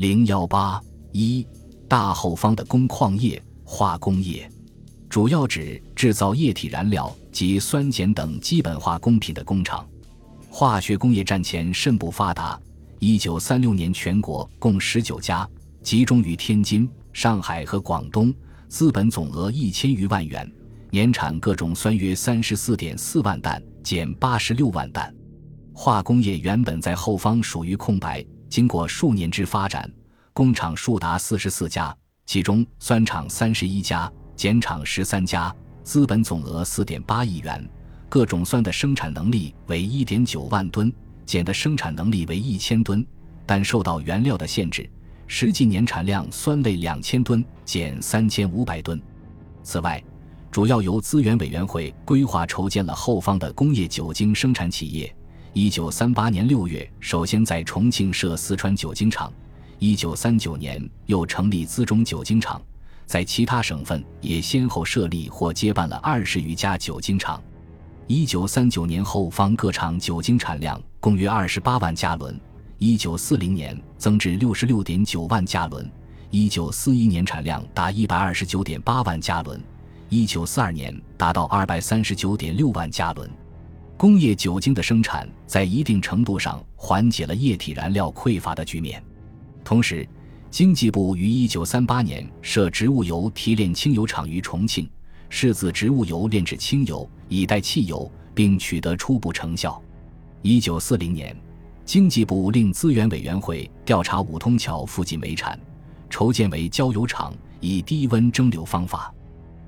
零幺八一大后方的工矿业、化工业，主要指制造液体燃料及酸碱等基本化工品的工厂。化学工业战前甚不发达。一九三六年，全国共十九家，集中于天津、上海和广东，资本总额一千余万元，年产各种酸约三十四点四万担，减八十六万担。化工业原本在后方属于空白。经过数年之发展，工厂数达四十四家，其中酸厂三十一家，碱厂十三家，资本总额四点八亿元，各种酸的生产能力为一点九万吨，碱的生产能力为一千吨，但受到原料的限制，实际年产量酸类两千吨，碱三千五百吨。此外，主要由资源委员会规划筹建了后方的工业酒精生产企业。一九三八年六月，首先在重庆设四川酒精厂；一九三九年又成立资中酒精厂，在其他省份也先后设立或接办了二十余家酒精厂。一九三九年后方各厂酒精产量共约二十八万加仑，一九四零年增至六十六点九万加仑，一九四一年产量达一百二十九点八万加仑，一九四二年达到二百三十九点六万加仑。工业酒精的生产在一定程度上缓解了液体燃料匮乏的局面。同时，经济部于1938年设植物油提炼轻油厂于重庆，试自植物油炼制轻油以代汽油，并取得初步成效。1940年，经济部令资源委员会调查五通桥附近煤产，筹建为焦油厂，以低温蒸馏方法，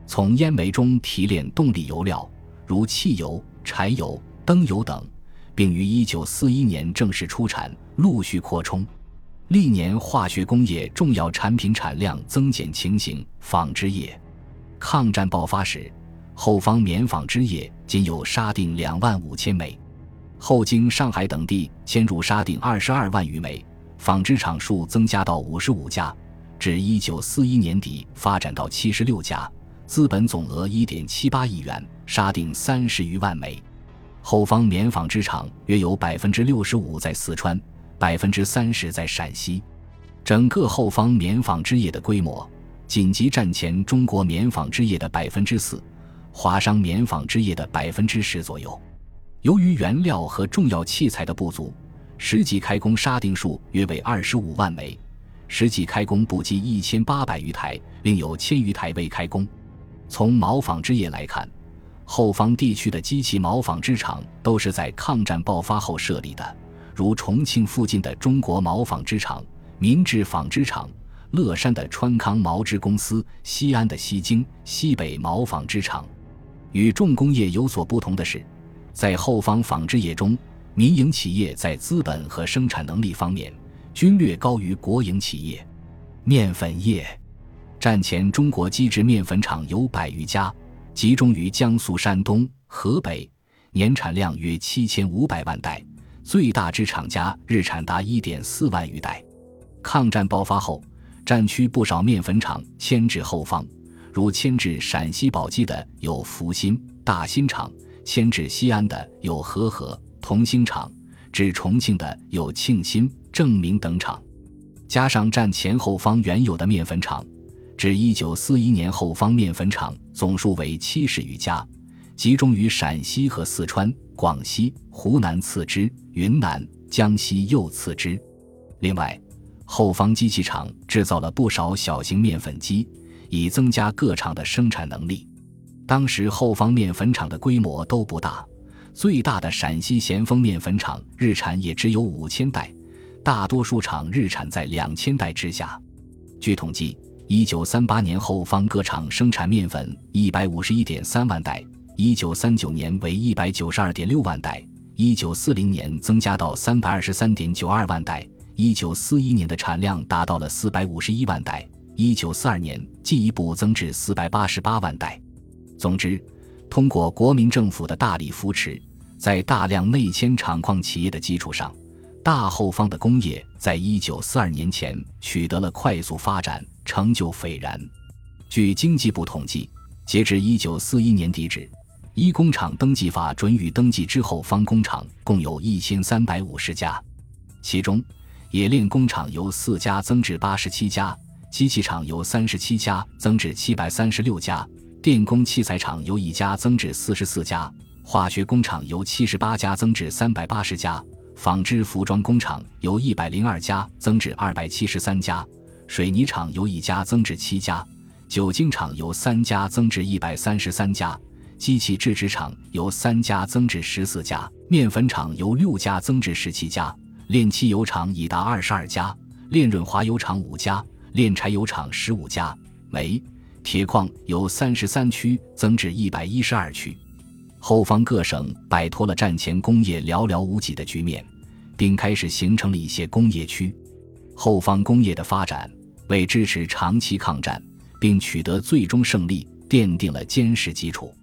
从烟煤中提炼动力油料，如汽油。柴油、灯油等，并于一九四一年正式出产，陆续扩充。历年化学工业重要产品产量增减情形。纺织业，抗战爆发时，后方棉纺织业仅有沙锭两万五千枚，后经上海等地迁入沙锭二十二万余枚，纺织厂数增加到五十五家，至一九四一年底发展到七十六家。资本总额一点七八亿元，沙锭三十余万枚。后方棉纺织厂约有百分之六十五在四川，百分之三十在陕西。整个后方棉纺织业的规模，仅及战前中国棉纺织业的百分之四，华商棉纺织业的百分之十左右。由于原料和重要器材的不足，实际开工沙锭数约为二十五万枚，实际开工不及一千八百余台，另有千余台未开工。从毛纺织业来看，后方地区的机器毛纺织厂都是在抗战爆发后设立的，如重庆附近的中国毛纺织厂、民治纺织厂、乐山的川康毛织公司、西安的西京、西北毛纺织厂。与重工业有所不同的是，在后方纺织业中，民营企业在资本和生产能力方面均略高于国营企业。面粉业。战前，中国机制面粉厂有百余家，集中于江苏、山东、河北，年产量约七千五百万袋，最大之厂家日产达一点四万余袋。抗战爆发后，战区不少面粉厂迁至后方，如迁至陕西宝鸡的有福新、大新厂，迁至西安的有和合、同兴厂，至重庆的有庆新、正明等厂，加上战前后方原有的面粉厂。至一九四一年后方面粉厂总数为七十余家，集中于陕西和四川、广西、湖南次之，云南、江西又次之。另外，后方机器厂制造了不少小型面粉机，以增加各厂的生产能力。当时后方面粉厂的规模都不大，最大的陕西咸丰面粉厂日产也只有五千袋，大多数厂日产在两千袋之下。据统计。一九三八年后方各厂生产面粉一百五十一点三万袋，一九三九年为一百九十二点六万袋，一九四零年增加到三百二十三点九二万袋，一九四一年的产量达到了四百五十一万袋，一九四二年进一步增至四百八十八万袋。总之，通过国民政府的大力扶持，在大量内迁厂矿企业的基础上。大后方的工业在一九四二年前取得了快速发展，成就斐然。据经济部统计，截至一九四一年底止，一工厂登记法准予登记之后方工厂共有一千三百五十家，其中冶炼工厂由四家增至八十七家，机器厂由三十七家增至七百三十六家，电工器材厂由一家增至四十四家，化学工厂由七十八家增至三百八十家，纺织服装工厂由一百零二家增至二百七十三家，水泥厂由一家增至七家，酒精厂由三家增至一百三十三家。机器制纸厂由三家增至十四家，面粉厂由六家增至十七家，炼汽油厂已达二十二家，炼润滑油厂五家，炼柴油厂十五家。煤、铁矿由三十三区增至一百一十二区。后方各省摆脱了战前工业寥寥无几的局面，并开始形成了一些工业区。后方工业的发展为支持长期抗战并取得最终胜利奠定了坚实基础。